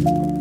you